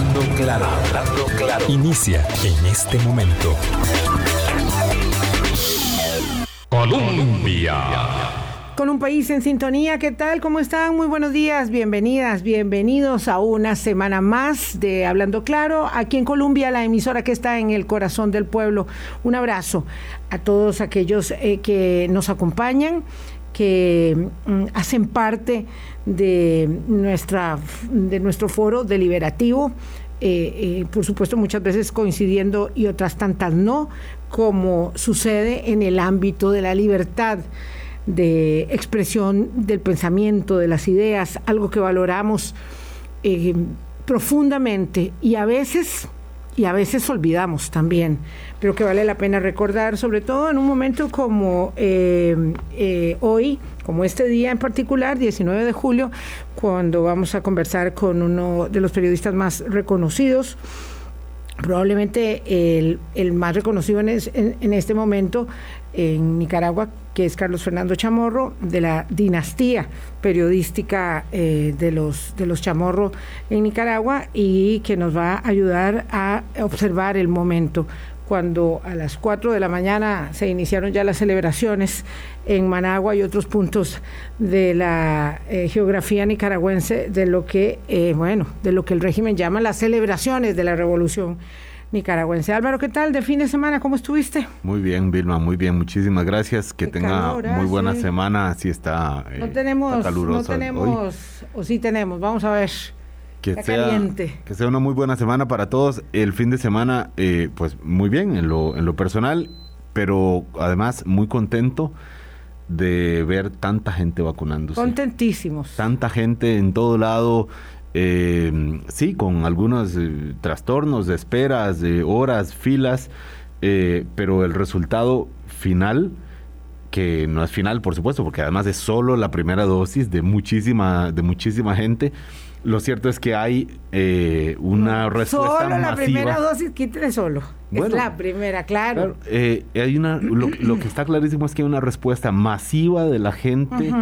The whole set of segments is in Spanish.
Hablando claro, hablando claro. Inicia en este momento. Colombia. Con un país en sintonía, ¿qué tal? ¿Cómo están? Muy buenos días, bienvenidas, bienvenidos a una semana más de Hablando Claro, aquí en Colombia, la emisora que está en el corazón del pueblo. Un abrazo a todos aquellos eh, que nos acompañan, que mm, hacen parte de, nuestra, de nuestro foro deliberativo. Eh, eh, por supuesto muchas veces coincidiendo y otras tantas no, como sucede en el ámbito de la libertad de expresión del pensamiento, de las ideas, algo que valoramos eh, profundamente y a veces y a veces olvidamos también, pero que vale la pena recordar, sobre todo en un momento como eh, eh, hoy, como este día en particular, 19 de julio, cuando vamos a conversar con uno de los periodistas más reconocidos, probablemente el, más reconocido en, en, este momento en Nicaragua, que es Carlos Fernando Chamorro, de la dinastía periodística eh, de, los, de los Chamorro en Nicaragua y que nos va a ayudar a observar el momento cuando a las 4 de la mañana se iniciaron ya las celebraciones en Managua y otros puntos de la eh, geografía nicaragüense de lo que, eh, bueno, de lo que el régimen llama las celebraciones de la revolución nicaragüense. Álvaro, ¿qué tal de fin de semana? ¿Cómo estuviste? Muy bien, Vilma, muy bien. Muchísimas gracias. Que tenga muy ¿ah? buena semana. Así está. no eh, tenemos, no tenemos, o sí tenemos. Vamos a ver. Que sea, que sea una muy buena semana para todos. El fin de semana, eh, pues muy bien en lo, en lo personal, pero además muy contento de ver tanta gente vacunándose. Contentísimos. Tanta gente en todo lado, eh, sí, con algunos eh, trastornos de esperas, de horas, filas, eh, pero el resultado final, que no es final, por supuesto, porque además es solo la primera dosis de muchísima, de muchísima gente. Lo cierto es que hay eh, una respuesta Solo la primera dosis, quítale solo. es la primera, claro. hay una, lo, que está clarísimo es que hay una respuesta masiva de la gente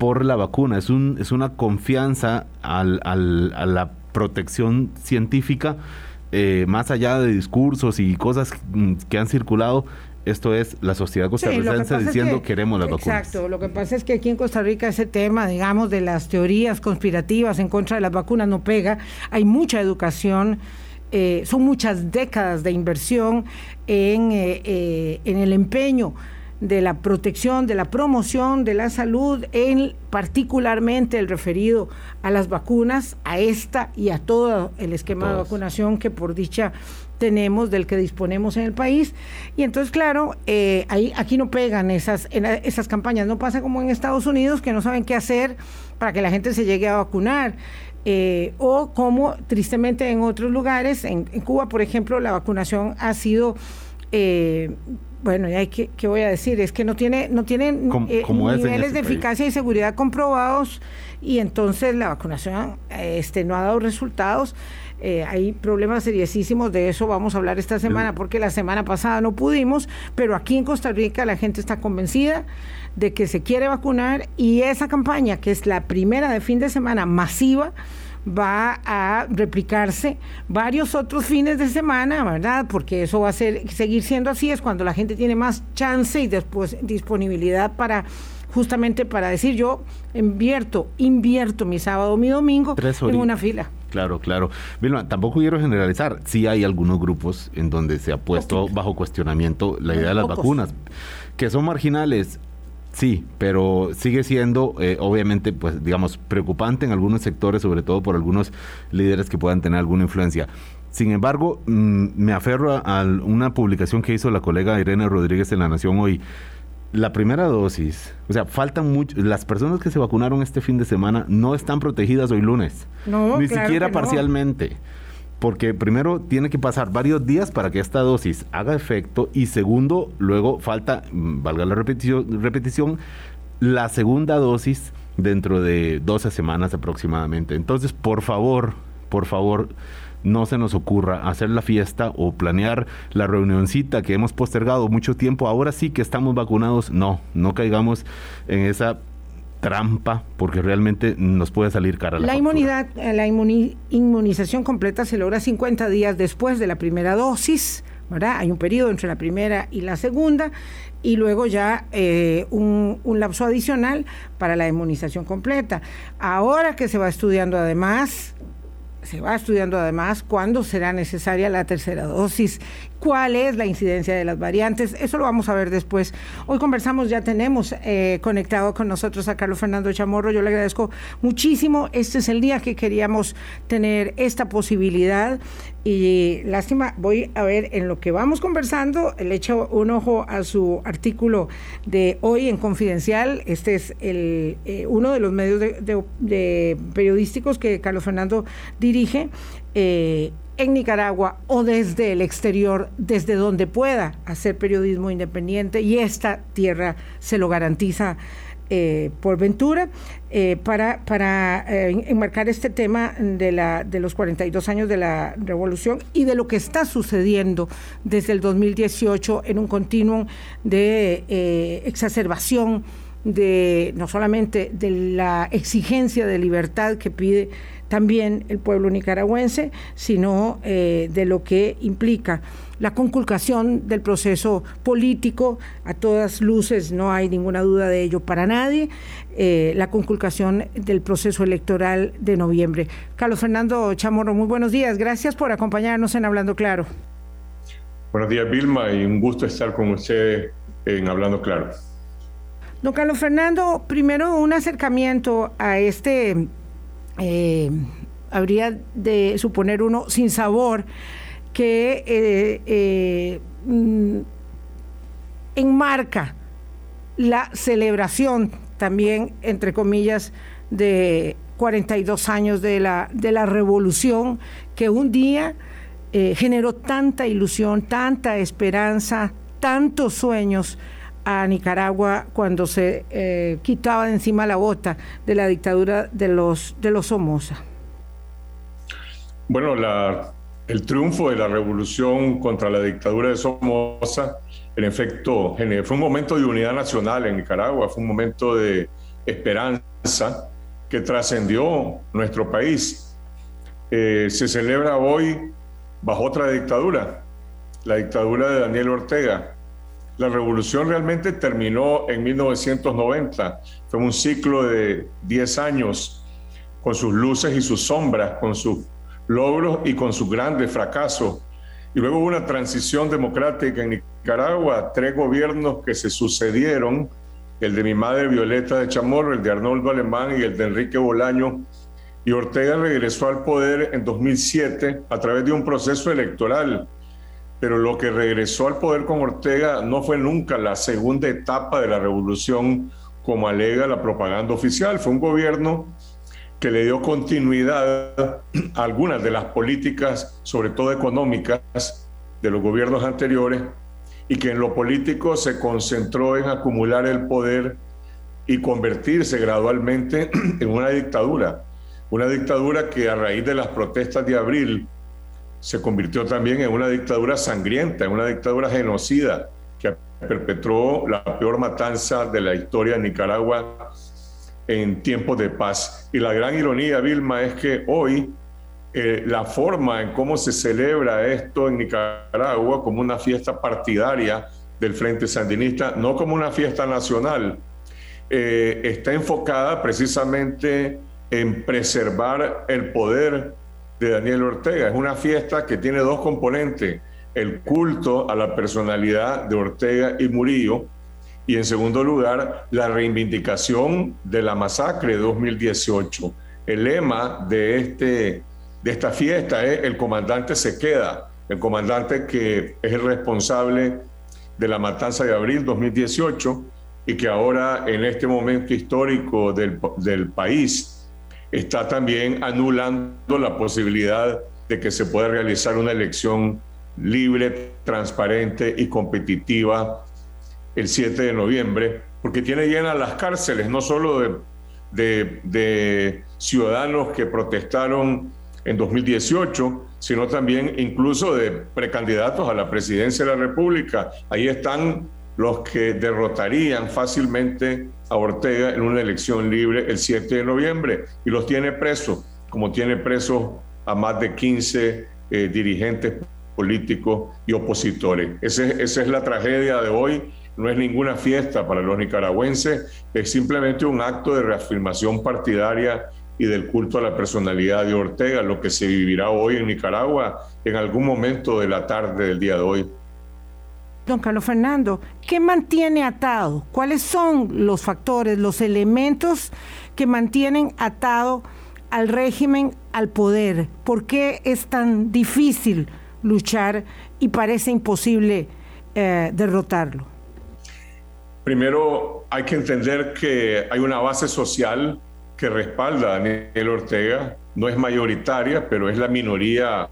por la vacuna. Es, un, es una confianza al, al, a la protección científica, eh, más allá de discursos y cosas que han circulado. Esto es la sociedad costarricense diciendo queremos las vacunas. Exacto, lo que pasa es que aquí en Costa Rica ese tema, digamos, de las teorías conspirativas en contra de las vacunas no pega. Hay mucha educación. Eh, son muchas décadas de inversión en, eh, en el empeño de la protección, de la promoción de la salud, en particularmente el referido a las vacunas, a esta y a todo el esquema de vacunación que por dicha tenemos, del que disponemos en el país. Y entonces, claro, eh, ahí, aquí no pegan esas, esas campañas, no pasa como en Estados Unidos, que no saben qué hacer para que la gente se llegue a vacunar. Eh, o como tristemente en otros lugares, en, Cuba, por ejemplo, la vacunación ha sido eh, bueno, y hay que, ¿qué voy a decir? Es que no tiene, no tienen eh, niveles de eficacia y seguridad comprobados y entonces la vacunación este, no ha dado resultados. Eh, hay problemas seriosísimos de eso, vamos a hablar esta semana, porque la semana pasada no pudimos, pero aquí en Costa Rica la gente está convencida de que se quiere vacunar y esa campaña, que es la primera de fin de semana masiva, va a replicarse varios otros fines de semana, ¿verdad? Porque eso va a ser, seguir siendo así, es cuando la gente tiene más chance y después disponibilidad para justamente para decir yo invierto, invierto mi sábado, mi domingo en una fila. Claro, claro. Vilma, tampoco quiero generalizar. Sí hay algunos grupos en donde se ha puesto bajo cuestionamiento la idea de las vacunas, que son marginales. Sí, pero sigue siendo, eh, obviamente, pues, digamos, preocupante en algunos sectores, sobre todo por algunos líderes que puedan tener alguna influencia. Sin embargo, mm, me aferro a, una publicación que hizo la colega Irene Rodríguez en La Nación hoy. La primera dosis, o sea, faltan mucho. Las personas que se vacunaron este fin de semana no están protegidas hoy lunes. No, ni siquiera parcialmente porque primero tiene que pasar varios días para que esta dosis haga efecto y segundo, luego falta, mm, valga la repetición, repetición la segunda dosis dentro de 12 semanas aproximadamente. Entonces, por favor, por favor, no se nos ocurra hacer la fiesta o planear la reunioncita que hemos postergado mucho tiempo. Ahora sí que estamos vacunados. No, no caigamos en esa trampa porque realmente nos puede salir cara la, la inmunidad, eh, la inmunización completa se logra 50 días después de la primera dosis, ¿verdad? Hay un periodo entre la primera y la segunda y luego ya eh, un, un, lapso adicional para la inmunización completa. Ahora que se va estudiando además se va estudiando además cuándo será necesaria la tercera dosis, cuál es la incidencia de las variantes, eso lo vamos a ver después. Hoy conversamos, ya tenemos eh, conectado con nosotros a Carlos Fernando Chamorro, yo le agradezco muchísimo, este es el día que queríamos tener esta posibilidad y lástima, voy a ver en lo que vamos conversando, le echo un ojo a su artículo de hoy en Confidencial. Este es el, eh, uno de los medios periodísticos que Carlos Fernando dirige. Eh, en Nicaragua o desde el exterior, desde donde pueda hacer periodismo independiente y esta tierra se lo garantiza eh, por Ventura eh, para, para eh, enmarcar este tema de, la, de los 42 años de la revolución y de lo que está sucediendo desde el 2018 en un continuum de exacerbación de no solamente de la exigencia de libertad que pide también el pueblo nicaragüense, sino de lo que implica la conculcación del proceso político, a todas luces, no hay ninguna duda de ello para nadie, eh, la conculcación del proceso electoral de noviembre. Carlos Fernando Chamorro, muy buenos días, gracias por acompañarnos en Hablando Claro. Buenos días, Vilma, y un gusto estar con usted en Hablando Claro. Don Carlos Fernando, primero un acercamiento a este, eh, habría de suponer uno, sin sabor que eh, eh, mm, enmarca la celebración también, entre comillas, de 42 años de la, de la revolución, que un día generó tanta ilusión, tanta esperanza, tantos sueños a Nicaragua cuando se quitaba de encima la bota de la dictadura de los, de los Somoza. Bueno, la el triunfo de la revolución contra la dictadura de Somoza, en efecto, fue un momento de unidad nacional en Nicaragua, fue un momento de esperanza que trascendió nuestro país. Eh, se celebra hoy bajo otra dictadura, la dictadura de Daniel Ortega. La revolución realmente terminó en 1990, fue un ciclo de 10 años con sus luces y sus sombras, con sus logros y con sus grandes fracasos. Y luego hubo una transición democrática en Nicaragua, tres gobiernos que se sucedieron, el de mi madre Violeta de Chamorro, el de Arnoldo Alemán y el de Enrique Bolaño. Y Ortega regresó al poder en 2007 a través de un proceso electoral. Pero lo que regresó al poder con Ortega no fue nunca la segunda etapa de la revolución, como alega la propaganda oficial. Fue un gobierno que le dio continuidad a algunas de las políticas, sobre todo económicas, de los gobiernos anteriores y que en lo político se concentró en acumular el poder y convertirse gradualmente en una dictadura. Una dictadura que a raíz de las protestas de abril se convirtió también en una dictadura sangrienta, en una dictadura genocida que perpetró la peor matanza de la historia de Nicaragua en tiempos de paz. Y la gran ironía, Vilma, es que hoy eh, la forma en cómo se celebra esto en Nicaragua como una fiesta partidaria del Frente Sandinista, no como una fiesta nacional, eh, está enfocada precisamente en preservar el poder de Daniel Ortega. Es una fiesta que tiene dos componentes, el culto a la personalidad de Ortega y Murillo, y en segundo lugar, la reivindicación de la masacre de 2018. El lema de, este, de esta fiesta es el comandante se queda, el comandante que es el responsable de la matanza de abril 2018 y que ahora en este momento histórico del, del país está también anulando la posibilidad de que se pueda realizar una elección libre, transparente y competitiva el 7 de noviembre, porque tiene llenas las cárceles, no solo de, ciudadanos que protestaron en 2018, sino también incluso de precandidatos a la presidencia de la República. Ahí están los que derrotarían fácilmente a Ortega en una elección libre el 7 de noviembre y los tiene presos, como tiene presos a más de 15 eh, dirigentes políticos y opositores. esa es la tragedia de hoy. No es ninguna fiesta para los nicaragüenses, es simplemente un acto de reafirmación partidaria y del culto a la personalidad de Ortega, lo que se vivirá hoy en Nicaragua en algún momento de la tarde del día de hoy. Don Carlos Fernando, ¿qué mantiene atado? ¿Cuáles son los factores, los elementos que mantienen atado al régimen, al poder? ¿Por qué es tan difícil luchar y parece imposible eh, derrotarlo? Primero, hay que entender que hay una base social que respalda a Daniel Ortega. No es mayoritaria, pero es la minoría,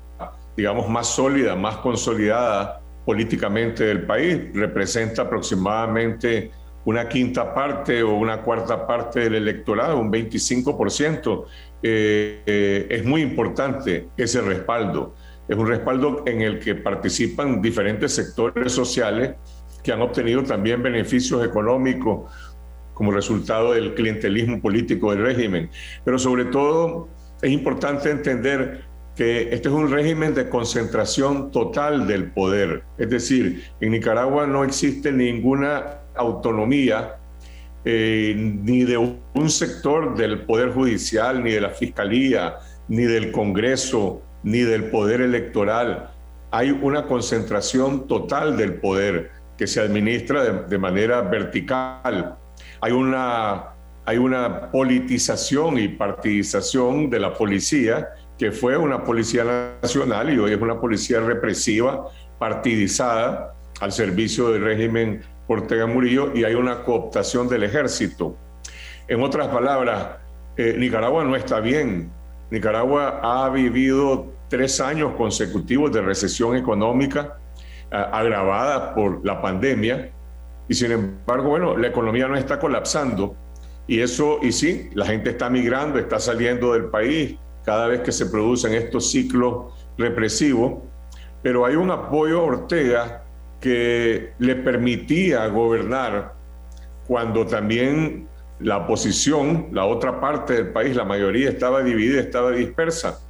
digamos, más sólida, más consolidada políticamente del país. Representa aproximadamente una quinta parte o una cuarta parte del electorado, un 25%. Eh, eh, es muy importante ese respaldo. Es un respaldo en el que participan diferentes sectores sociales que han obtenido también beneficios económicos como resultado del clientelismo político del régimen. Pero sobre todo es importante entender que este es un régimen de concentración total del poder. Es decir, en Nicaragua no existe ninguna autonomía eh, ni de un sector del Poder Judicial, ni de la Fiscalía, ni del Congreso, ni del Poder Electoral. Hay una concentración total del poder que se administra de, manera vertical. Hay una, hay una politización y partidización de la policía que fue una policía nacional y hoy es una policía represiva, partidizada al servicio del régimen Ortega Murillo y hay una cooptación del ejército. En otras palabras, eh, Nicaragua no está bien. Nicaragua ha vivido tres años consecutivos de recesión económica agravada por la pandemia y sin embargo, bueno, la economía no está colapsando y eso, y sí, la gente está migrando, está saliendo del país cada vez que se producen estos ciclos represivos, pero hay un apoyo a Ortega que le permitía gobernar cuando también la oposición, la otra parte del país, la mayoría estaba dividida, estaba dispersa.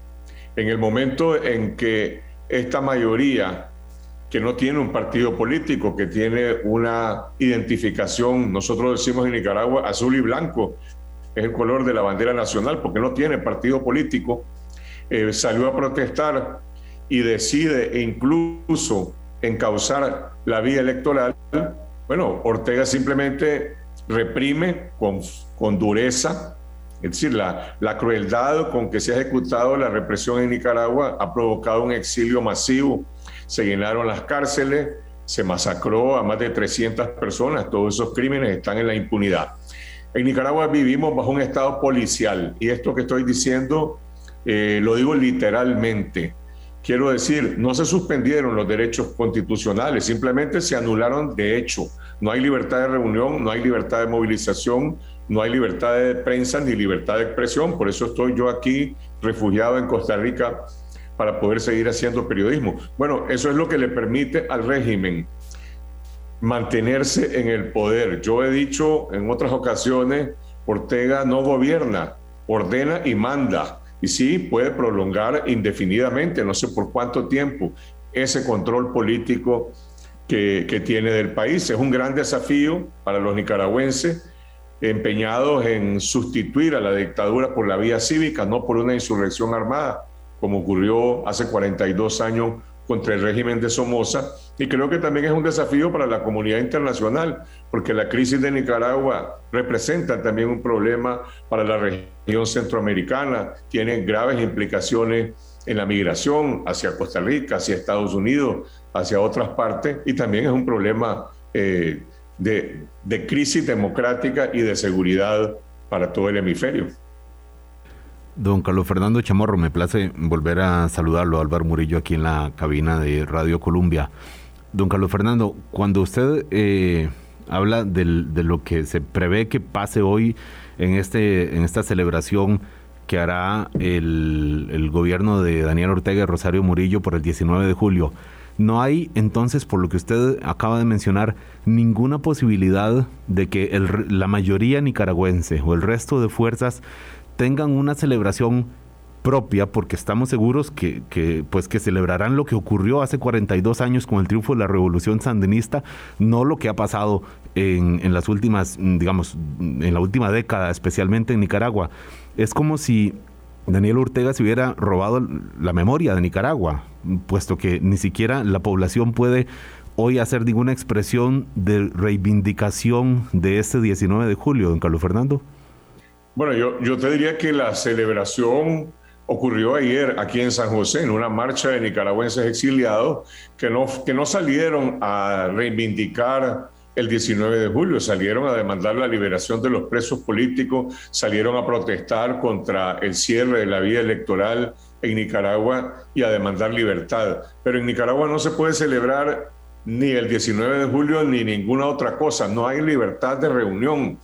En el momento en que esta mayoría que no tiene un partido político, que tiene una identificación, nosotros decimos en Nicaragua, azul y blanco, es el color de la bandera nacional, porque no tiene partido político, eh, salió a protestar y decide incluso encauzar la vía electoral, bueno, Ortega simplemente reprime con, dureza, es decir, la crueldad con que se ha ejecutado la represión en Nicaragua ha provocado un exilio masivo. Se llenaron las cárceles, se masacró a más de 300 personas, todos esos crímenes están en la impunidad. En Nicaragua vivimos bajo un estado policial y esto que estoy diciendo eh, lo digo literalmente. Quiero decir, no se suspendieron los derechos constitucionales, simplemente se anularon de hecho. No hay libertad de reunión, no hay libertad de movilización, no hay libertad de prensa ni libertad de expresión. Por eso estoy yo aquí refugiado en Costa Rica para poder seguir haciendo periodismo. Bueno, eso es lo que le permite al régimen mantenerse en el poder. Yo he dicho en otras ocasiones, Ortega no gobierna, ordena y manda. Y sí, puede prolongar indefinidamente, no sé por cuánto tiempo, ese control político que, que tiene del país. Es un gran desafío para los nicaragüenses empeñados en sustituir a la dictadura por la vía cívica, no por una insurrección armada como ocurrió hace 42 años contra el régimen de Somoza. Y creo que también es un desafío para la comunidad internacional, porque la crisis de Nicaragua representa también un problema para la región centroamericana, tiene graves implicaciones en la migración hacia Costa Rica, hacia Estados Unidos, hacia otras partes, y también es un problema eh, de, de crisis democrática y de seguridad para todo el hemisferio. Don Carlos Fernando Chamorro, me place volver a saludarlo, Álvaro Murillo, aquí en la cabina de Radio Colombia. Don Carlos Fernando, cuando usted eh, habla de lo que se prevé que pase hoy en, este, en esta celebración que hará el, el gobierno de Daniel Ortega y Rosario Murillo por el 19 de julio, No hay entonces, por lo que usted acaba de mencionar, ninguna posibilidad de que la mayoría nicaragüense o el resto de fuerzas tengan una celebración propia porque estamos seguros que, pues que celebrarán lo que ocurrió hace 42 años con el triunfo de la revolución sandinista, no lo que ha pasado en, en las últimas, digamos, en la última década, especialmente en Nicaragua. Es como si Daniel Ortega se hubiera robado la memoria de Nicaragua, puesto que ni siquiera la población puede hoy hacer ninguna expresión de reivindicación de este 19 de julio, don Carlos Fernando. Bueno, yo, yo te diría que la celebración ocurrió ayer aquí en San José, en una marcha de nicaragüenses exiliados que no, que no salieron a reivindicar el 19 de julio, salieron a demandar la liberación de los presos políticos, salieron a protestar contra el cierre de la vía electoral en Nicaragua y a demandar libertad. Pero en Nicaragua no se puede celebrar ni el 19 de julio ni ninguna otra cosa, no hay libertad de reunión.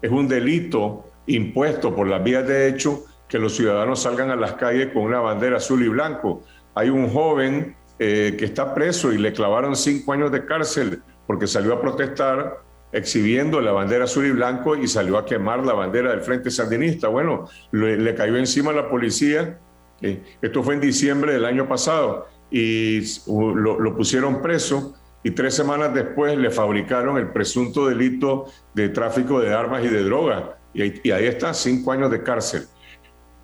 Es un delito impuesto por las vías de hecho que los ciudadanos salgan a las calles con una bandera azul y blanco. Hay un joven eh, que está preso y le clavaron cinco años de cárcel porque salió a protestar exhibiendo la bandera azul y blanco y salió a quemar la bandera del Frente Sandinista. Bueno, le, cayó encima la policía. Eh, esto fue en diciembre del año pasado y lo, pusieron preso y tres semanas después le fabricaron el presunto delito de tráfico de armas y de drogas. Y ahí está, cinco años de cárcel.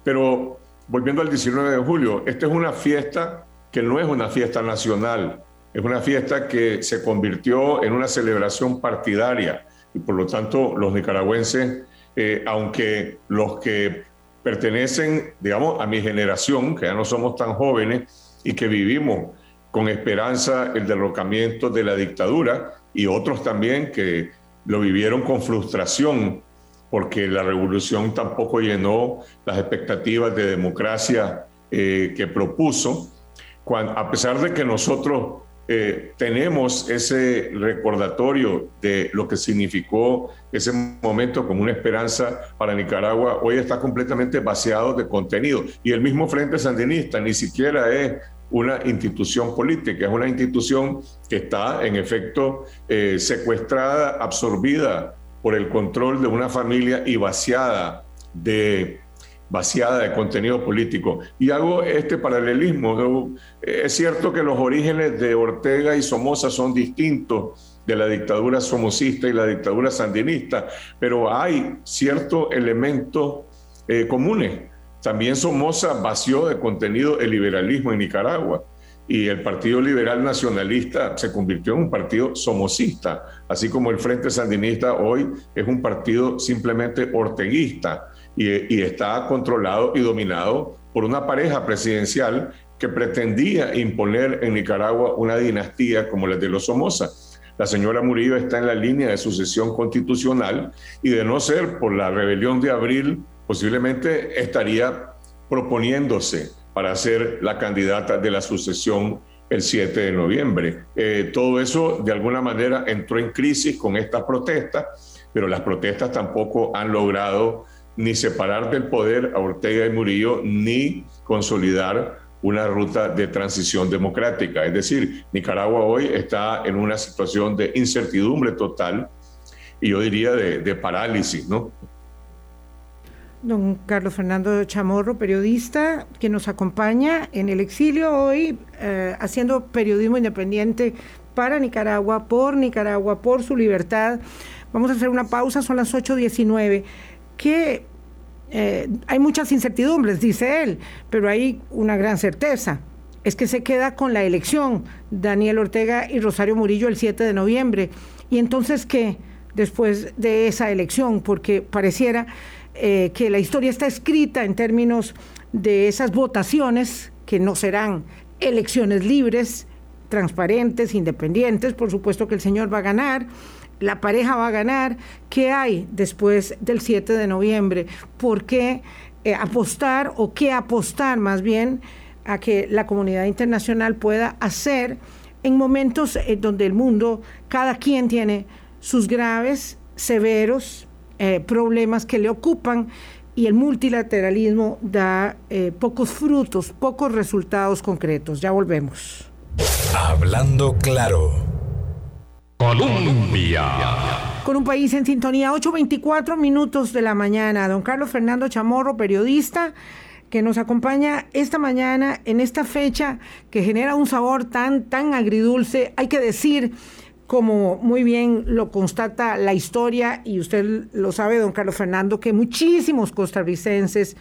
Pero volviendo al 19 de julio, esta es una fiesta que no es una fiesta nacional, es una fiesta que se convirtió en una celebración partidaria y por lo tanto los nicaragüenses, eh, aunque los que pertenecen, digamos, a mi generación, que ya no somos tan jóvenes y que vivimos con esperanza el derrocamiento de la dictadura y otros también que lo vivieron con frustración porque la revolución tampoco llenó las expectativas de democracia eh, que propuso, a pesar de que nosotros eh, tenemos ese recordatorio de lo que significó ese momento como una esperanza para Nicaragua, hoy está completamente vaciado de contenido. Y el mismo Frente Sandinista ni siquiera es una institución política, es una institución que está en efecto eh, secuestrada, absorbida por el control de una familia y vaciada de, vaciada de contenido político. Y hago este paralelismo. Es cierto que los orígenes de Ortega y Somoza son distintos de la dictadura somocista y la dictadura sandinista, pero hay ciertos elementos eh, comunes. También Somoza vació de contenido el liberalismo en Nicaragua y el Partido Liberal Nacionalista se convirtió en un partido somocista, así como el Frente Sandinista hoy es un partido simplemente orteguista y, está controlado y dominado por una pareja presidencial que pretendía imponer en Nicaragua una dinastía como la de los Somoza. La señora Murillo está en la línea de sucesión constitucional y de no ser por la rebelión de abril, posiblemente estaría proponiéndose para ser la candidata de la sucesión el 7 de noviembre. Eh, todo eso de alguna manera entró en crisis con estas protestas, pero las protestas tampoco han logrado ni separar del poder a Ortega y Murillo, ni consolidar una ruta de transición democrática. Es decir, Nicaragua hoy está en una situación de incertidumbre total y yo diría de, de parálisis, ¿no? Don Carlos Fernando Chamorro, periodista que nos acompaña en el exilio hoy, eh, haciendo periodismo independiente para Nicaragua, por Nicaragua, por su libertad. Vamos a hacer una pausa, son las 8.19. Que eh, hay muchas incertidumbres, dice él, pero hay una gran certeza. Es que se queda con la elección Daniel Ortega y Rosario Murillo el 7 de noviembre. Y entonces, ¿qué? Después de esa elección, porque pareciera eh, que la historia está escrita en términos de esas votaciones que no serán elecciones libres, transparentes, independientes. Por supuesto que el señor va a ganar, la pareja va a ganar. ¿Qué hay después del 7 de noviembre? ¿Por qué eh, apostar o qué apostar más bien a que la comunidad internacional pueda hacer en momentos en donde el mundo, cada quien tiene sus graves, severos, eh, problemas que le ocupan y el multilateralismo da eh, pocos frutos, pocos resultados concretos. Ya volvemos. Hablando claro. Colombia. Con un país en sintonía, 8.24 minutos de la mañana. Don Carlos Fernando Chamorro, periodista, que nos acompaña esta mañana en esta fecha que genera un sabor tan, tan agridulce. Hay que decir, como muy bien lo constata la historia, y usted lo sabe, don Carlos Fernando, que muchísimos costarricenses,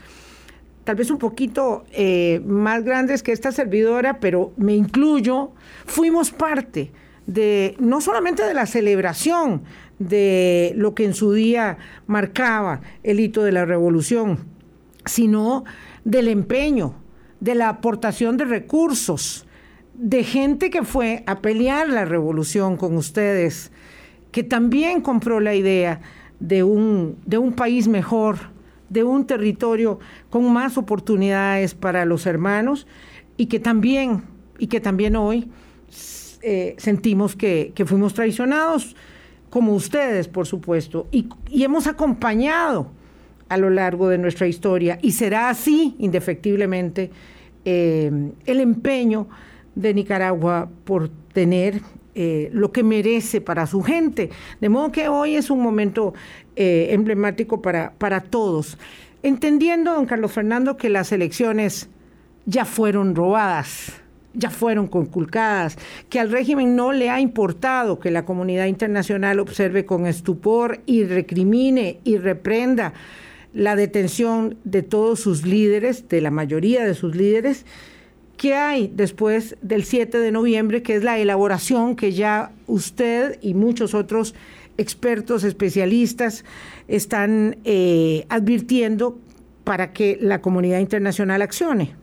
tal vez un poquito eh, más grandes que esta servidora, pero me incluyo, fuimos parte de no solamente de la celebración de lo que en su día marcaba el hito de la revolución, sino del empeño, de la aportación de recursos, de gente que fue a pelear la revolución con ustedes, que también compró la idea de un, de un país mejor, de un territorio con más oportunidades para los hermanos y que también, y que también hoy eh, sentimos que, fuimos traicionados, como ustedes, por supuesto, y, hemos acompañado a lo largo de nuestra historia, y será así, indefectiblemente, eh, el empeño de Nicaragua por tener eh, lo que merece para su gente. De modo que hoy es un momento emblemático para, para todos. Entendiendo, don Carlos Fernando, que las elecciones ya fueron robadas ya fueron conculcadas, que al régimen no le ha importado que la comunidad internacional observe con estupor y recrimine y reprenda la detención de todos sus líderes, de la mayoría de sus líderes, ¿qué hay después del 7 de noviembre, que es la elaboración que ya usted y muchos otros expertos, especialistas están eh, advirtiendo para que la comunidad internacional accione?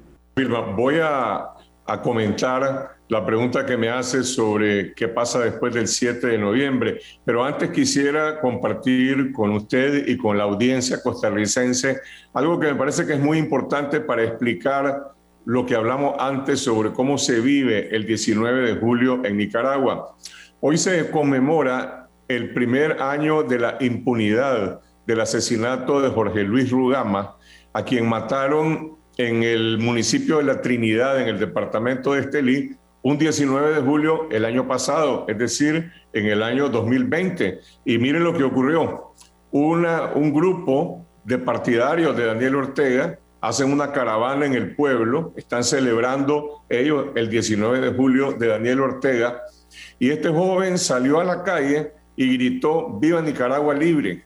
Voy a a comentar la pregunta que me hace sobre qué pasa después del 7 de noviembre. Pero antes quisiera compartir con usted y con la audiencia costarricense algo que me parece que es muy importante para explicar lo que hablamos antes sobre cómo se vive el 19 de julio en Nicaragua. Hoy se conmemora el primer año de la impunidad del asesinato de Jorge Luis Rugama, a quien mataron en el municipio de La Trinidad, en el departamento de Estelí, un 19 de julio el año pasado, es decir, en el año 2020. Y miren lo que ocurrió. Un grupo de partidarios de Daniel Ortega hacen una caravana en el pueblo, están celebrando ellos el 19 de julio de Daniel Ortega, y este joven salió a la calle y gritó, viva Nicaragua libre.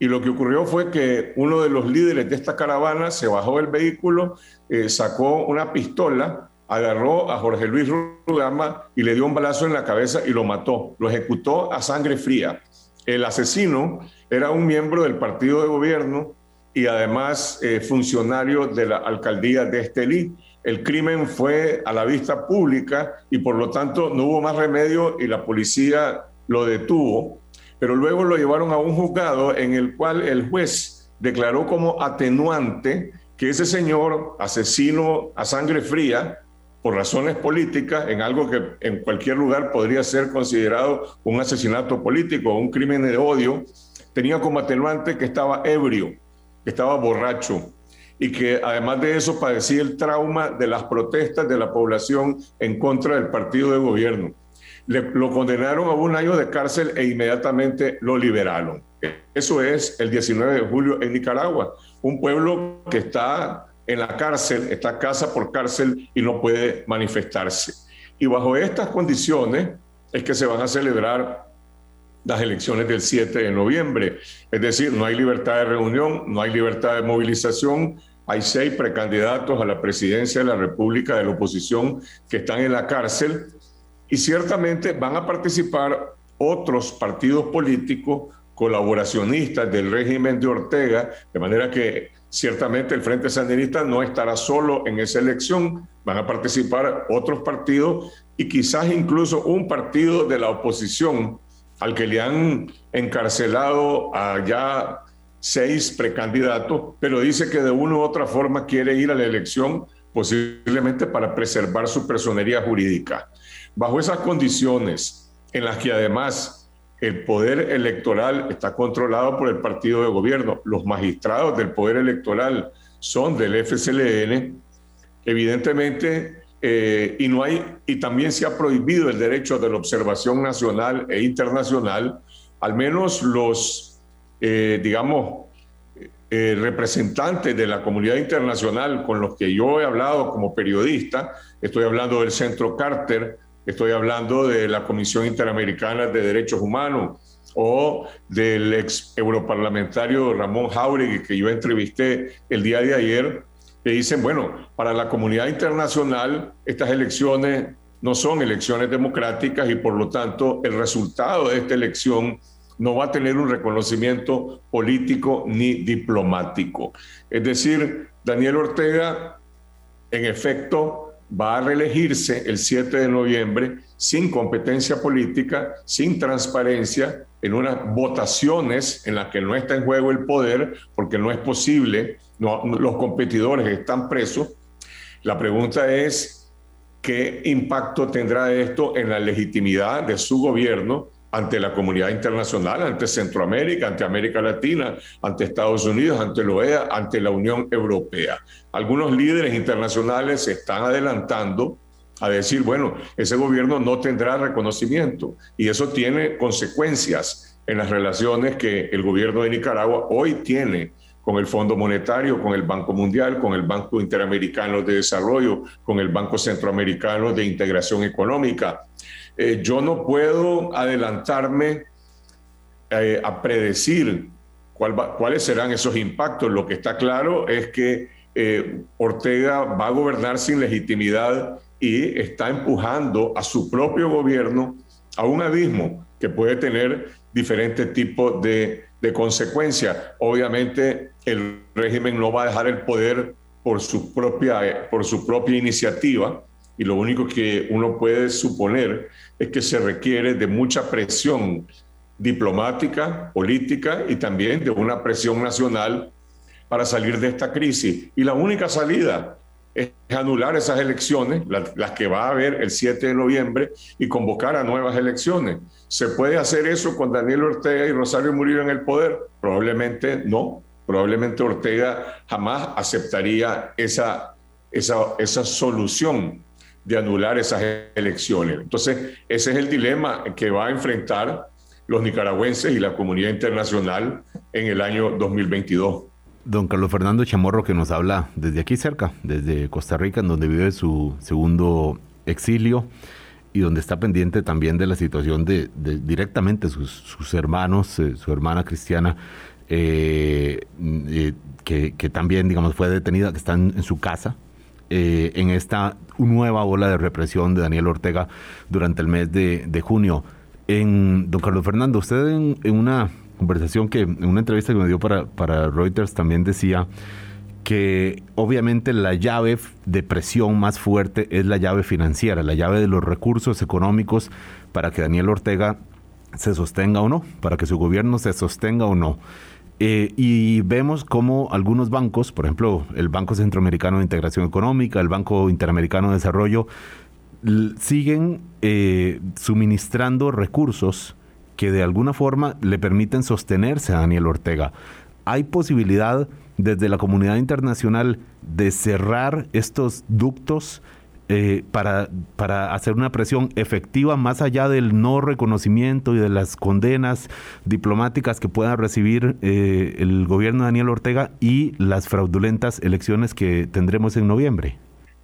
Y lo que ocurrió fue que uno de los líderes de esta caravana se bajó del vehículo, eh, sacó una pistola, agarró a Jorge Luis Rugama y le dio un balazo en la cabeza y lo mató. Lo ejecutó a sangre fría. El asesino era un miembro del partido de gobierno y además eh, funcionario de la alcaldía de Estelí. El crimen fue a la vista pública y por lo tanto no hubo más remedio y la policía lo detuvo pero luego lo llevaron a un juzgado en el cual el juez declaró como atenuante que ese señor, asesino a sangre fría, por razones políticas, en algo que en cualquier lugar podría ser considerado un asesinato político o un crimen de odio, tenía como atenuante que estaba ebrio, estaba borracho y que además de eso padecía el trauma de las protestas de la población en contra del partido de gobierno lo condenaron a un año de cárcel e inmediatamente lo liberaron. Eso es el 19 de julio en Nicaragua, un pueblo que está en la cárcel, está casa por cárcel y no puede manifestarse. Y bajo estas condiciones es que se van a celebrar las elecciones del 7 de noviembre. Es decir, no hay libertad de reunión, no hay libertad de movilización, hay seis precandidatos a la presidencia de la República de la oposición que están en la cárcel. Y ciertamente van a participar otros partidos políticos colaboracionistas del régimen de Ortega, de manera que ciertamente el Frente Sandinista no estará solo en esa elección, van a participar otros partidos y quizás incluso un partido de la oposición al que le han encarcelado a ya seis precandidatos, pero dice que de una u otra forma quiere ir a la elección posiblemente para preservar su personería jurídica. Bajo esas condiciones, en las que además el poder electoral está controlado por el partido de gobierno, los magistrados del poder electoral son del FCLN, evidentemente eh, y, no hay, y también se ha prohibido el derecho de la observación nacional e internacional, al menos los, eh, digamos, eh, representantes de la comunidad internacional con los que yo he hablado como periodista, estoy hablando del Centro Carter, estoy hablando de la Comisión Interamericana de Derechos Humanos o del ex europarlamentario Ramón Jauregui que yo entrevisté el día de ayer, que dicen, bueno, para la comunidad internacional estas elecciones no son elecciones democráticas y por lo tanto el resultado de esta elección no va a tener un reconocimiento político ni diplomático. Es decir, Daniel Ortega, en efecto, va a reelegirse el 7 de noviembre sin competencia política, sin transparencia, en unas votaciones en las que no está en juego el poder, porque no es posible, los competidores están presos. La pregunta es, ¿qué impacto tendrá esto en la legitimidad de su gobierno ante la comunidad internacional, ante Centroamérica, ante América Latina, ante Estados Unidos, ante la OEA, ante la Unión Europea. Algunos líderes internacionales se están adelantando a decir, bueno, ese gobierno no tendrá reconocimiento y eso tiene consecuencias en las relaciones que el gobierno de Nicaragua hoy tiene con el Fondo Monetario, con el Banco Mundial, con el Banco Interamericano de Desarrollo, con el Banco Centroamericano de Integración Económica. Eh, yo no puedo adelantarme eh, a predecir cuáles serán esos impactos. Lo que está claro es que eh, Ortega va a gobernar sin legitimidad y está empujando a su propio gobierno a un abismo que puede tener diferentes tipos de, de consecuencias. Obviamente el régimen no va a dejar el poder por su propia, por su propia iniciativa, y lo único que uno puede suponer es que se requiere de mucha presión diplomática, política y también de una presión nacional para salir de esta crisis. Y la única salida es anular esas elecciones, las, que va a haber el 7 de noviembre, y convocar a nuevas elecciones. ¿Se puede hacer eso con Daniel Ortega y Rosario Murillo en el poder? Probablemente no. Probablemente Ortega jamás aceptaría esa, esa, esa solución de anular esas elecciones. Entonces, ese es el dilema que va a enfrentar los nicaragüenses y la comunidad internacional en el año 2022. Don Carlos Fernando Chamorro, que nos habla desde aquí cerca, desde Costa Rica, en donde vive su segundo exilio y donde está pendiente también de la situación de, directamente sus, hermanos, eh, su hermana cristiana, eh, eh, que, también, digamos, fue detenida, que están en su casa, eh, en esta nueva ola de represión de Daniel Ortega durante el mes de, junio. En, don Carlos Fernando, usted en, una conversación que, en una entrevista que me dio para, para Reuters también decía que obviamente la llave de presión más fuerte es la llave financiera, la llave de los recursos económicos para que Daniel Ortega se sostenga o no, para que su gobierno se sostenga o no. Eh, y vemos cómo algunos bancos, por ejemplo, el Banco Centroamericano de Integración Económica, el Banco Interamericano de Desarrollo, siguen eh, suministrando recursos que de alguna forma le permiten sostenerse a Daniel Ortega. ¿Hay posibilidad desde la comunidad internacional de cerrar estos ductos? Eh, para, para hacer una presión efectiva más allá del no reconocimiento y de las condenas diplomáticas que pueda recibir eh, el gobierno de Daniel Ortega y las fraudulentas elecciones que tendremos en noviembre?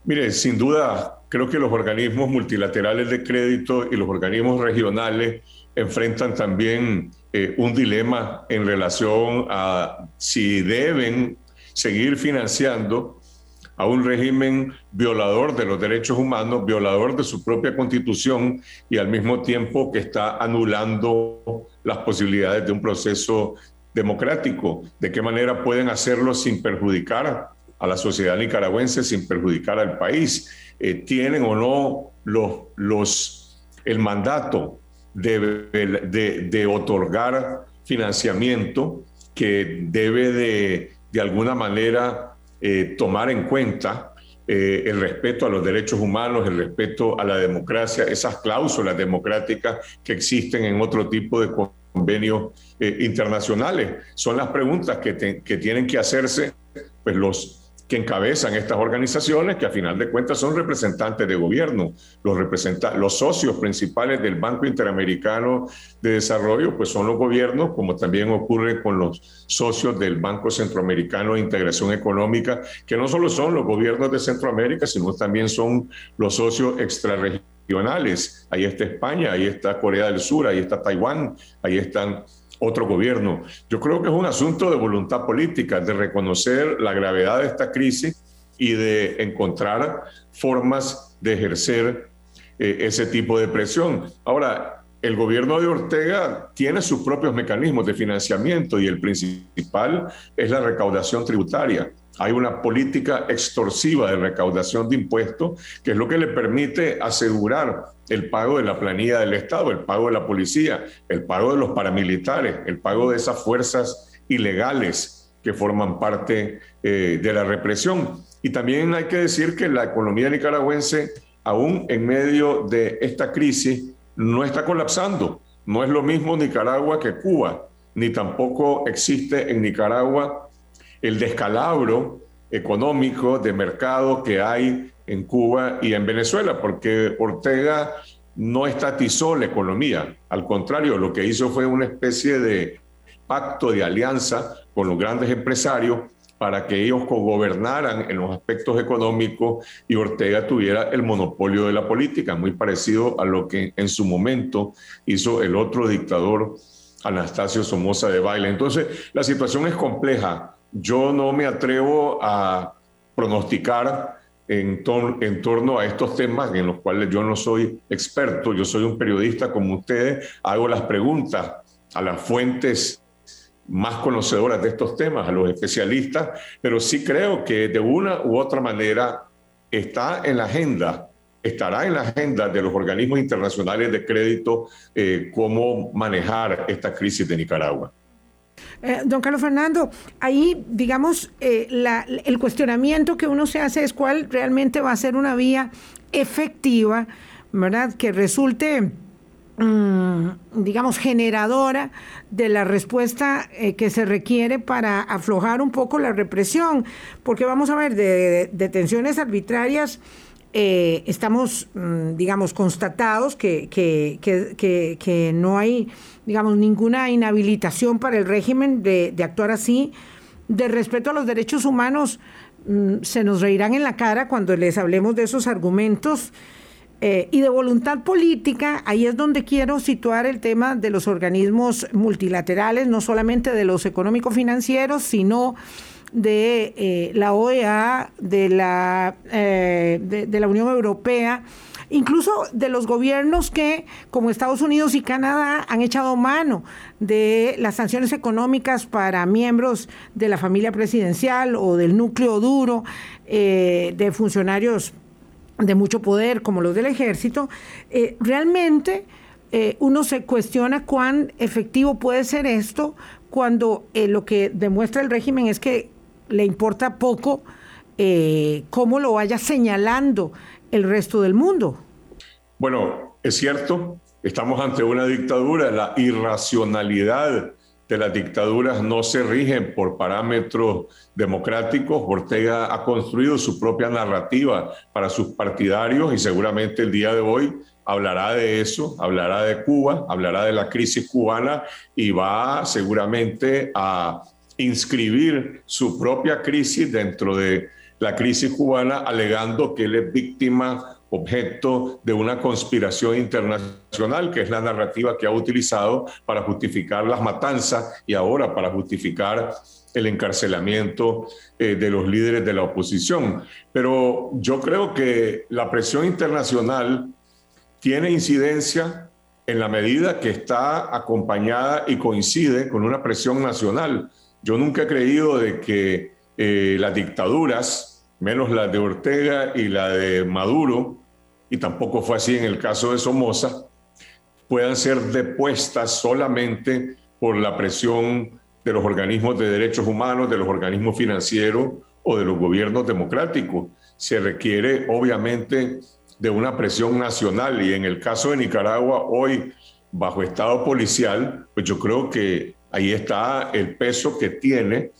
Mire, sin duda, creo que los organismos multilaterales de crédito y los organismos regionales enfrentan también eh, un dilema en relación a si deben seguir financiando a un régimen violador de los derechos humanos, violador de su propia constitución y al mismo tiempo que está anulando las posibilidades de un proceso democrático. ¿De qué manera pueden hacerlo sin perjudicar a la sociedad nicaragüense, sin perjudicar al país? Eh, ¿Tienen o no los, los, el mandato de, de, de otorgar financiamiento que debe de, de alguna manera eh, tomar en cuenta eh, el respeto a los derechos humanos, el respeto a la democracia, esas cláusulas democráticas que existen en otro tipo de convenios eh, internacionales. Son las preguntas que, que, tienen que hacerse pues, los, que encabezan estas organizaciones, que a final de cuentas son representantes de gobierno. Los, los socios principales del Banco Interamericano de Desarrollo, pues son los gobiernos, como también ocurre con los socios del Banco Centroamericano de Integración Económica, que no solo son los gobiernos de Centroamérica, sino también son los socios extrarregionales. Ahí está España, ahí está Corea del Sur, ahí está Taiwán, ahí están otro gobierno. Yo creo que es un asunto de voluntad política, de reconocer la gravedad de esta crisis y de encontrar formas de ejercer eh, ese tipo de presión. Ahora, el gobierno de Ortega tiene sus propios mecanismos de financiamiento y el principal es la recaudación tributaria. Hay una política extorsiva de recaudación de impuestos que es lo que le permite asegurar el pago de la planilla del Estado, el pago de la policía, el pago de los paramilitares, el pago de esas fuerzas ilegales que forman parte eh, de la represión. Y también hay que decir que la economía nicaragüense, aún en medio de esta crisis, no está colapsando. No es lo mismo Nicaragua que Cuba, ni tampoco existe en Nicaragua el descalabro económico de mercado que hay en Cuba y en Venezuela, porque Ortega no estatizó la economía, al contrario, lo que hizo fue una especie de pacto de alianza con los grandes empresarios para que ellos cogobernaran en los aspectos económicos y Ortega tuviera el monopolio de la política, muy parecido a lo que en su momento hizo el otro dictador Anastasio Somoza de Baile. Entonces, la situación es compleja. Yo no me atrevo a pronosticar en, en, torno a estos temas en los cuales yo no soy experto, yo soy un periodista como ustedes, hago las preguntas a las fuentes más conocedoras de estos temas, a los especialistas, pero sí creo que de una u otra manera está en la agenda, estará en la agenda de los organismos internacionales de crédito eh, cómo manejar esta crisis de Nicaragua. Eh, don Carlos Fernando, ahí, digamos, eh, el cuestionamiento que uno se hace es cuál realmente va a ser una vía efectiva, ¿verdad? Que resulte, digamos, generadora de la respuesta eh, que se requiere para aflojar un poco la represión. Porque vamos a ver, de detenciones arbitrarias eh, estamos, mm, digamos, constatados que, que, que, que, no hay, digamos, ninguna inhabilitación para el régimen de, de actuar así. De respeto a los derechos humanos, mm, se nos reirán en la cara cuando les hablemos de esos argumentos. Eh, y de voluntad política, ahí es donde quiero situar el tema de los organismos multilaterales, no solamente de los económico-financieros, sino de eh, la OEA, de la, eh, de, la Unión Europea, incluso de los gobiernos que, como Estados Unidos y Canadá, han echado mano de las sanciones económicas para miembros de la familia presidencial o del núcleo duro de funcionarios de mucho poder, como los del ejército, realmente uno se cuestiona cuán efectivo puede ser esto cuando lo que demuestra el régimen es que le importa poco eh, cómo lo vaya señalando el resto del mundo. Bueno, es cierto, estamos ante una dictadura, la irracionalidad de las dictaduras no se rigen por parámetros democráticos. Ortega ha construido su propia narrativa para sus partidarios y seguramente el día de hoy hablará de eso, hablará de Cuba, hablará de la crisis cubana y va seguramente a inscribir su propia crisis dentro de la crisis cubana, alegando que él es víctima, objeto de una conspiración internacional, que es la narrativa que ha utilizado para justificar las matanzas y ahora para justificar el encarcelamiento eh, de los líderes de la oposición. Pero yo creo que la presión internacional tiene incidencia en la medida que está acompañada y coincide con una presión nacional. Yo nunca he creído de que eh, las dictaduras, menos la de Ortega y la de Maduro, y tampoco fue así en el caso de Somoza, puedan ser depuestas solamente por la presión de los organismos de derechos humanos, de los organismos financieros o de los gobiernos democráticos. Se requiere obviamente de una presión nacional y en el caso de Nicaragua hoy bajo estado policial, pues yo creo que Ahí está el peso que tiene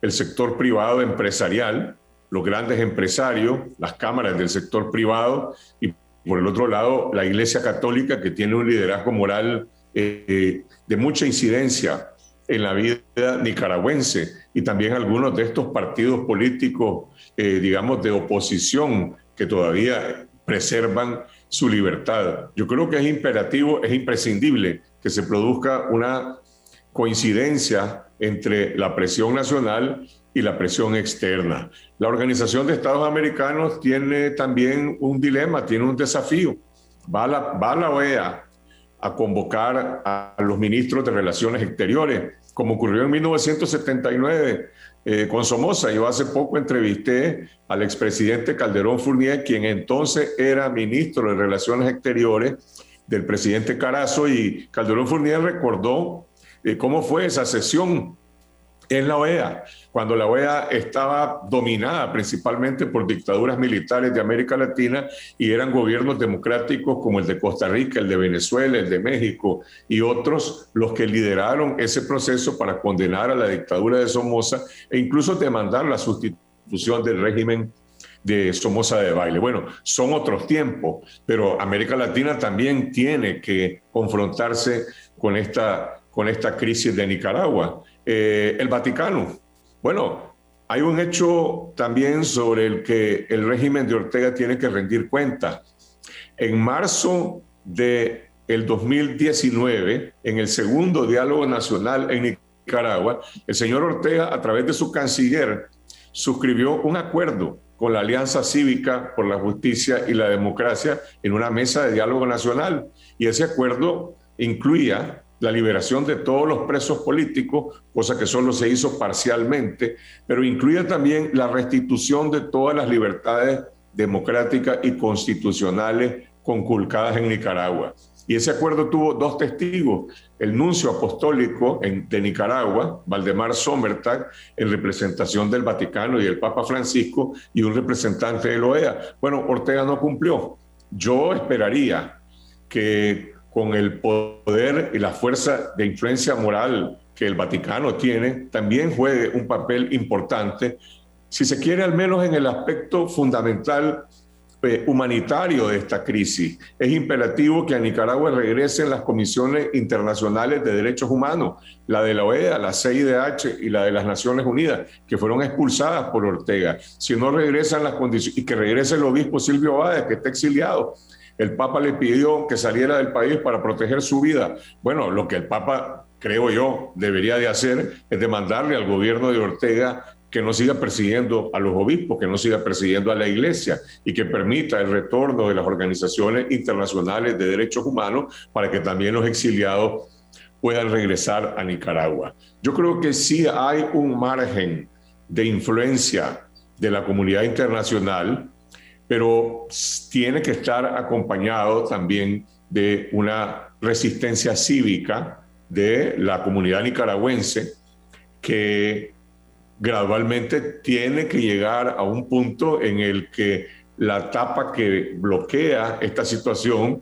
el sector privado empresarial los grandes empresarios, las cámaras del sector privado y por el otro lado la Iglesia Católica que tiene un liderazgo moral eh, de mucha incidencia en la vida nicaragüense y también algunos de estos partidos políticos, eh, digamos, de oposición que todavía preservan su libertad. Yo creo que es imperativo, es imprescindible que se produzca una coincidencia entre la presión nacional y la presión externa. La Organización de Estados Americanos tiene también un dilema, tiene un desafío. Va la, va a la OEA a convocar a los ministros de Relaciones Exteriores, como ocurrió en 1979 eh, con Somoza. Yo hace poco entrevisté al expresidente Calderón Fournier, quien entonces era ministro de Relaciones Exteriores del presidente Carazo, y Calderón Fournier recordó eh, cómo fue esa sesión en la OEA, cuando la OEA estaba dominada principalmente por dictaduras militares de América Latina y eran gobiernos democráticos como el de Costa Rica, el de Venezuela, el de México y otros los que lideraron ese proceso para condenar a la dictadura de Somoza e incluso demandar la sustitución del régimen de Somoza de baile. Bueno, son otros tiempos, pero América Latina también tiene que confrontarse con esta, con esta crisis de Nicaragua. Eh, el Vaticano. Bueno, hay un hecho también sobre el que el régimen de Ortega tiene que rendir cuenta. En marzo de el 2019, en el segundo diálogo nacional en Nicaragua, el señor Ortega, a través de su canciller, suscribió un acuerdo con la Alianza Cívica por la Justicia y la Democracia en una mesa de diálogo nacional. Y ese acuerdo incluía la liberación de todos los presos políticos, cosa que solo se hizo parcialmente, pero incluye también la restitución de todas las libertades democráticas y constitucionales conculcadas en Nicaragua. Y ese acuerdo tuvo dos testigos, el nuncio apostólico de Nicaragua, Valdemar Sommertag, en representación del Vaticano y el Papa Francisco, y un representante de la OEA. Bueno, Ortega no cumplió. Yo esperaría que con el poder y la fuerza de influencia moral que el Vaticano tiene, también juegue un papel importante, si se quiere al menos en el aspecto fundamental eh, humanitario de esta crisis. Es imperativo que a Nicaragua regresen las comisiones internacionales de derechos humanos, la de la OEA, la CIDH y la de las Naciones Unidas, que fueron expulsadas por Ortega. Si no regresan las condiciones, y que regrese el obispo Silvio Báez, que está exiliado, el Papa le pidió que saliera del país para proteger su vida. Bueno, lo que el Papa, creo yo, debería de hacer es demandarle al gobierno de Ortega que no siga persiguiendo a los obispos, que no siga persiguiendo a la iglesia y que permita el retorno de las organizaciones internacionales de derechos humanos para que también los exiliados puedan regresar a Nicaragua. Yo creo que sí hay un margen de influencia de la comunidad internacional pero tiene que estar acompañado también de una resistencia cívica de la comunidad nicaragüense que gradualmente tiene que llegar a un punto en el que la tapa que bloquea esta situación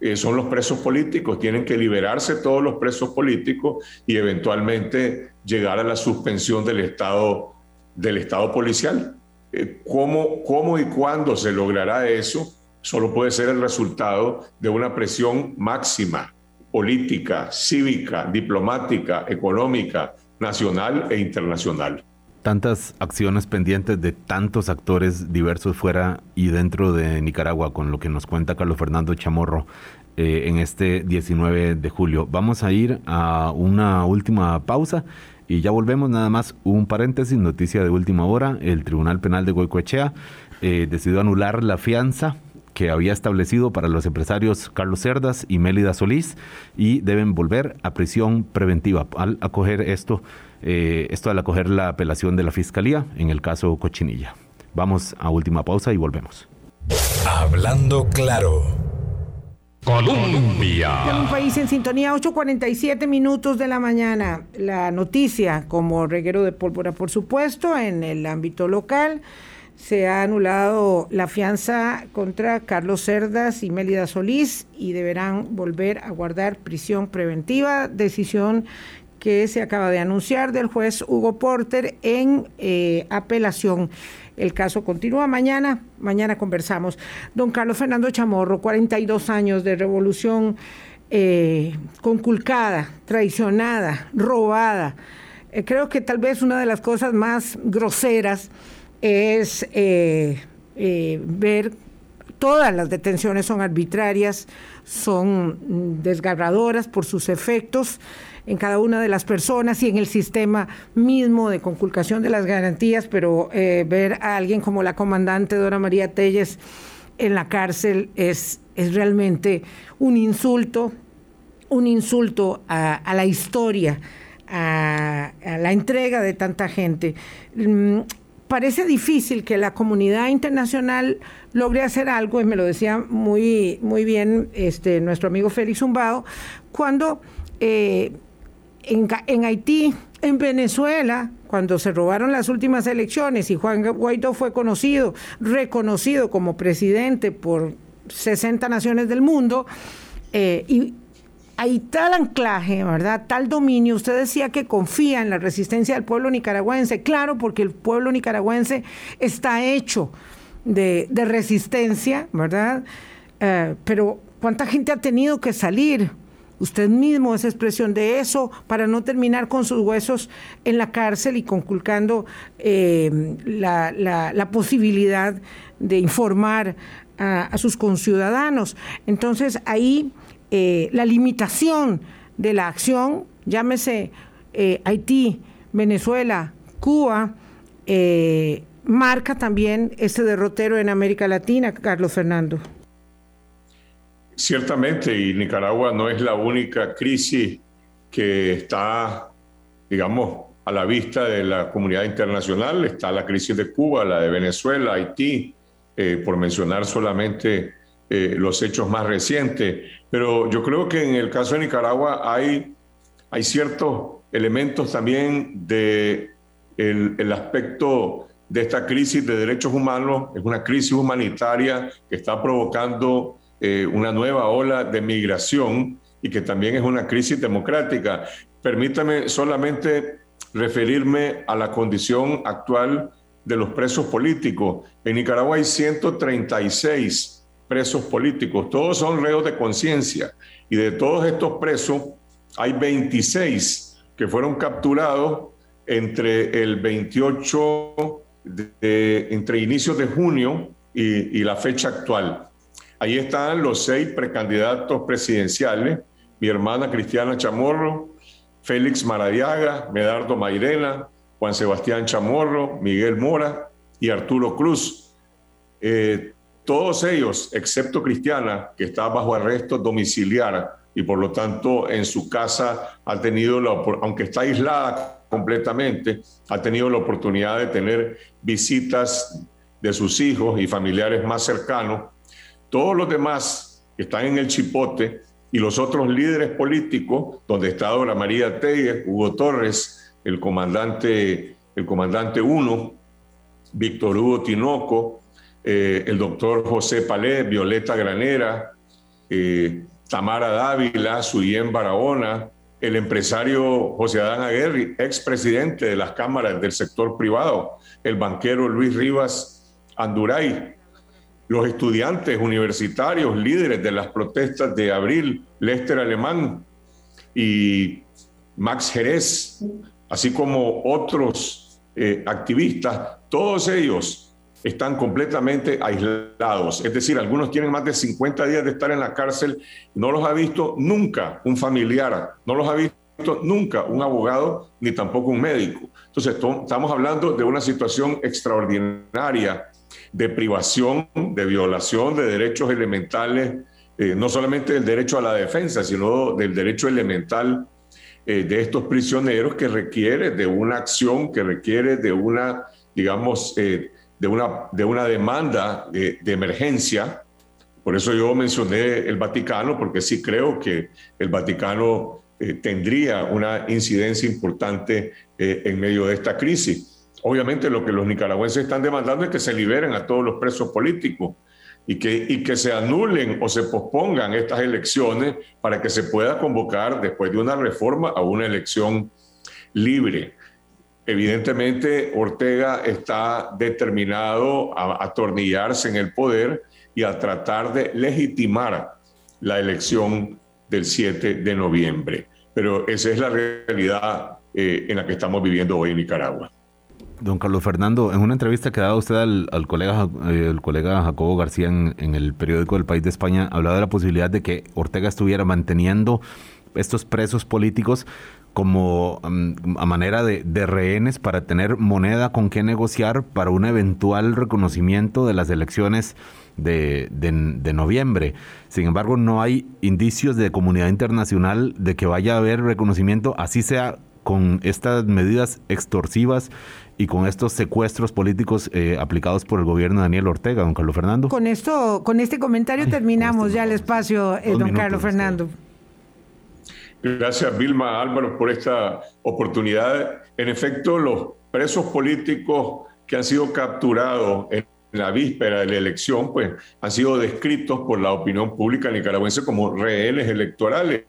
eh, son los presos políticos. Tienen que liberarse todos los presos políticos y eventualmente llegar a la suspensión del Estado, del estado policial. Eh, ¿Cómo, ¿Cómo y cuándo se logrará eso? Solo puede ser el resultado de una presión máxima, política, cívica, diplomática, económica, nacional e internacional. Tantas acciones pendientes de tantos actores diversos fuera y dentro de Nicaragua, con lo que nos cuenta Carlos Fernando Chamorro eh, en este 19 de julio. Vamos a ir a una última pausa y ya volvemos, nada más un paréntesis, noticia de última hora, el Tribunal Penal de Goicoechea eh, decidió anular la fianza que había establecido para los empresarios Carlos Cerdas y Mélida Solís y deben volver a prisión preventiva al acoger esto, eh, esto al acoger la apelación de la Fiscalía en el caso Cochinilla. Vamos a última pausa y volvemos. Hablando claro. Colombia. un país en sintonía, 8.47 minutos de la mañana. La noticia, como reguero de pólvora, por supuesto, en el ámbito local, se ha anulado la fianza contra Carlos Cerdas y Mélida Solís y deberán volver a guardar prisión preventiva, decisión que se acaba de anunciar del juez Hugo Porter en eh, apelación. El caso continúa mañana, mañana conversamos. Don Carlos Fernando Chamorro, 42 años de revolución eh, conculcada, traicionada, robada. Eh, creo que tal vez una de las cosas más groseras es ver todas las detenciones son arbitrarias, son mm, desgarradoras por sus efectos en cada una de las personas y en el sistema mismo de conculcación de las garantías, pero eh, ver a alguien como la comandante Dora María Telles en la cárcel es, es realmente un insulto, un insulto a, la historia, a, la entrega de tanta gente. Mm, parece difícil que la comunidad internacional logre hacer algo, y me lo decía muy, muy bien este, nuestro amigo Félix Zumbado, cuando eh, en, Haití, en Venezuela, cuando se robaron las últimas elecciones y Juan Guaidó fue conocido, reconocido como presidente por 60 naciones del mundo, eh, y hay tal anclaje, ¿verdad? Tal dominio. Usted decía que confía en la resistencia del pueblo nicaragüense. Claro, porque el pueblo nicaragüense está hecho de, resistencia, ¿verdad? Eh, pero ¿cuánta gente ha tenido que salir? Usted mismo es expresión de eso para no terminar con sus huesos en la cárcel y conculcando eh, la, posibilidad de informar a, a sus conciudadanos. Entonces ahí eh, la limitación de la acción, llámese eh, Haití, Venezuela, Cuba, eh, marca también este derrotero en América Latina, Carlos Fernando. Ciertamente, y Nicaragua no es la única crisis que está, digamos, a la vista de la comunidad internacional. Está la crisis de Cuba, la de Venezuela, Haití, por mencionar solamente los hechos más recientes. Pero yo creo que en el caso de Nicaragua hay, hay ciertos elementos también de el, aspecto de esta crisis de derechos humanos. Es una crisis humanitaria que está provocando eh, una nueva ola de migración y que también es una crisis democrática. Permítame solamente referirme a la condición actual de los presos políticos. En Nicaragua hay 136 presos políticos, todos son reos de conciencia y de todos estos presos hay 26 que fueron capturados entre el 28, de, entre inicios de junio y, y la fecha actual. Ahí están los seis precandidatos presidenciales, mi hermana Cristiana Chamorro, Félix Maradiaga, Medardo Mairena, Juan Sebastián Chamorro, Miguel Mora y Arturo Cruz. Eh, todos ellos, excepto Cristiana, que está bajo arresto domiciliar y por lo tanto en su casa ha tenido, aunque está aislada completamente, ha tenido la oportunidad de tener visitas de sus hijos y familiares más cercanos. Todos los demás que están en el chipote y los otros líderes políticos, donde está Dora María Telles, Hugo Torres, el comandante, el comandante 1, Víctor Hugo Tinoco, eh, el doctor José Palé, Violeta Granera, eh, Tamara Dávila, Suyén Barahona, el empresario José Adán Aguirre, expresidente de las cámaras del sector privado, el banquero Luis Rivas Anduray, los estudiantes universitarios líderes de las protestas de abril, Lester Alemán y Max Jerez, así como otros eh, activistas, todos ellos están completamente aislados. Es decir, algunos tienen más de 50 días de estar en la cárcel, no los ha visto nunca un familiar, no los ha visto nunca un abogado ni tampoco un médico. Entonces, estamos hablando de una situación extraordinaria de privación, de violación de derechos elementales, eh, no solamente del derecho a la defensa, sino del derecho elemental eh, de estos prisioneros que requiere de una acción, que requiere de una, digamos, eh, de una, de una demanda de, emergencia. Por eso yo mencioné el Vaticano, porque sí creo que el Vaticano eh, tendría una incidencia importante eh, en medio de esta crisis. Obviamente lo que los nicaragüenses están demandando es que se liberen a todos los presos políticos y que, y que se anulen o se pospongan estas elecciones para que se pueda convocar después de una reforma a una elección libre. Evidentemente, Ortega está determinado a atornillarse en el poder y a tratar de legitimar la elección del 7 de noviembre. Pero esa es la realidad eh, en la que estamos viviendo hoy en Nicaragua. Don Carlos Fernando, en una entrevista que dado usted al, colega, eh, el colega Jacobo García en, el periódico del País de España, hablaba de la posibilidad de que Ortega estuviera manteniendo estos presos políticos como mm, a manera de, rehenes para tener moneda con qué negociar para un eventual reconocimiento de las elecciones de, noviembre. Sin embargo, no hay indicios de comunidad internacional de que vaya a haber reconocimiento, así sea con estas medidas extorsivas y con estos secuestros políticos eh, aplicados por el gobierno de Daniel Ortega, don Carlos Fernando. Con esto, con este comentario terminamos ya el espacio, eh, don Carlos Fernando. Gracias, Vilma Álvaro, por esta oportunidad. En efecto, los presos políticos que han sido capturados en la víspera de la elección, pues han sido descritos por la opinión pública nicaragüense como rehenes electorales.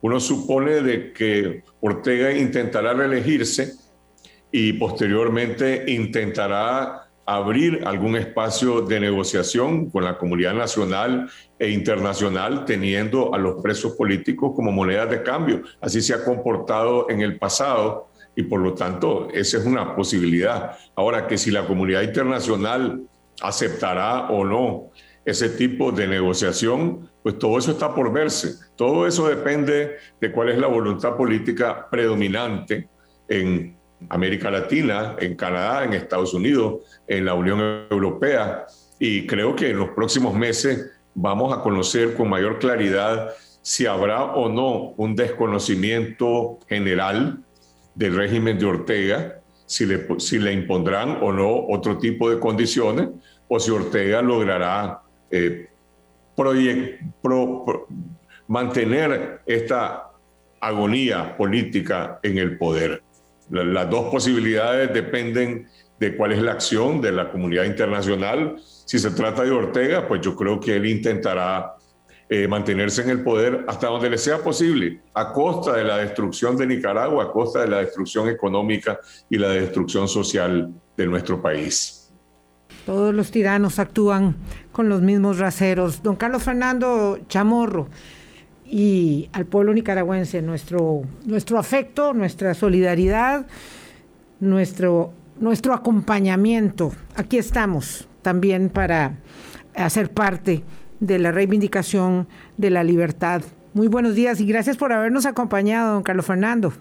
Uno supone de que Ortega intentará reelegirse y posteriormente intentará abrir algún espacio de negociación con la comunidad nacional e internacional, teniendo a los presos políticos como moneda de cambio. Así se ha comportado en el pasado y por lo tanto esa es una posibilidad. Ahora que si la comunidad internacional aceptará o no ese tipo de negociación, pues todo eso está por verse. Todo eso depende de cuál es la voluntad política predominante en América Latina, en Canadá, en Estados Unidos, en la Unión Europea. Y creo que en los próximos meses vamos a conocer con mayor claridad si habrá o no un desconocimiento general del régimen de Ortega, si le, impondrán o no otro tipo de condiciones, o si Ortega logrará eh, mantener esta agonía política en el poder. Las dos posibilidades dependen de cuál es la acción de la comunidad internacional. Si se trata de Ortega, pues yo creo que él intentará eh, mantenerse en el poder hasta donde le sea posible, a costa de la destrucción de Nicaragua, a costa de la destrucción económica y la destrucción social de nuestro país. Todos los tiranos actúan con los mismos raseros. Don Carlos Fernando Chamorro, y al pueblo nicaragüense nuestro, nuestro afecto, nuestra solidaridad, nuestro, nuestro acompañamiento. Aquí estamos también para hacer parte de la reivindicación de la libertad. Muy buenos días y gracias por habernos acompañado, don Carlos Fernando.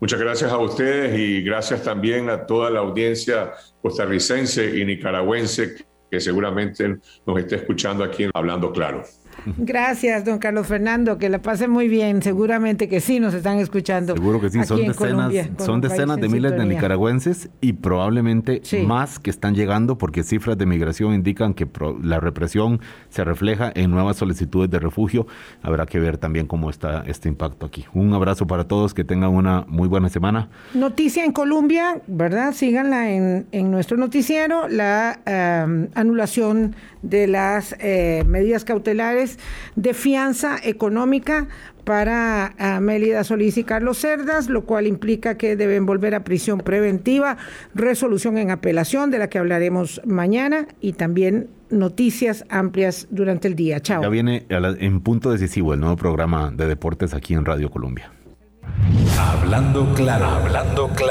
Muchas gracias a ustedes y gracias también a toda la audiencia costarricense y nicaragüense que seguramente nos esté escuchando aquí Hablando Claro. Gracias, don Carlos Fernando, que la pase muy bien. Seguramente que sí nos están escuchando. Seguro que sí, son decenas, son decenas de miles de nicaragüenses y probablemente más que están llegando porque cifras de migración indican que la represión se refleja en nuevas solicitudes de refugio. Habrá que ver también cómo está este impacto aquí. Un abrazo para todos, que tengan una muy buena semana. Noticia en Colombia, ¿verdad? Síganla en, en nuestro noticiero, la anulación de las eh, medidas cautelares de fianza económica para Mélida Solís y Carlos Cerdas, lo cual implica que deben volver a prisión preventiva, resolución en apelación de la que hablaremos mañana y también noticias amplias durante el día. Chao. Ya viene en punto decisivo el nuevo programa de deportes aquí en Radio Colombia. Hablando claro, hablando claro.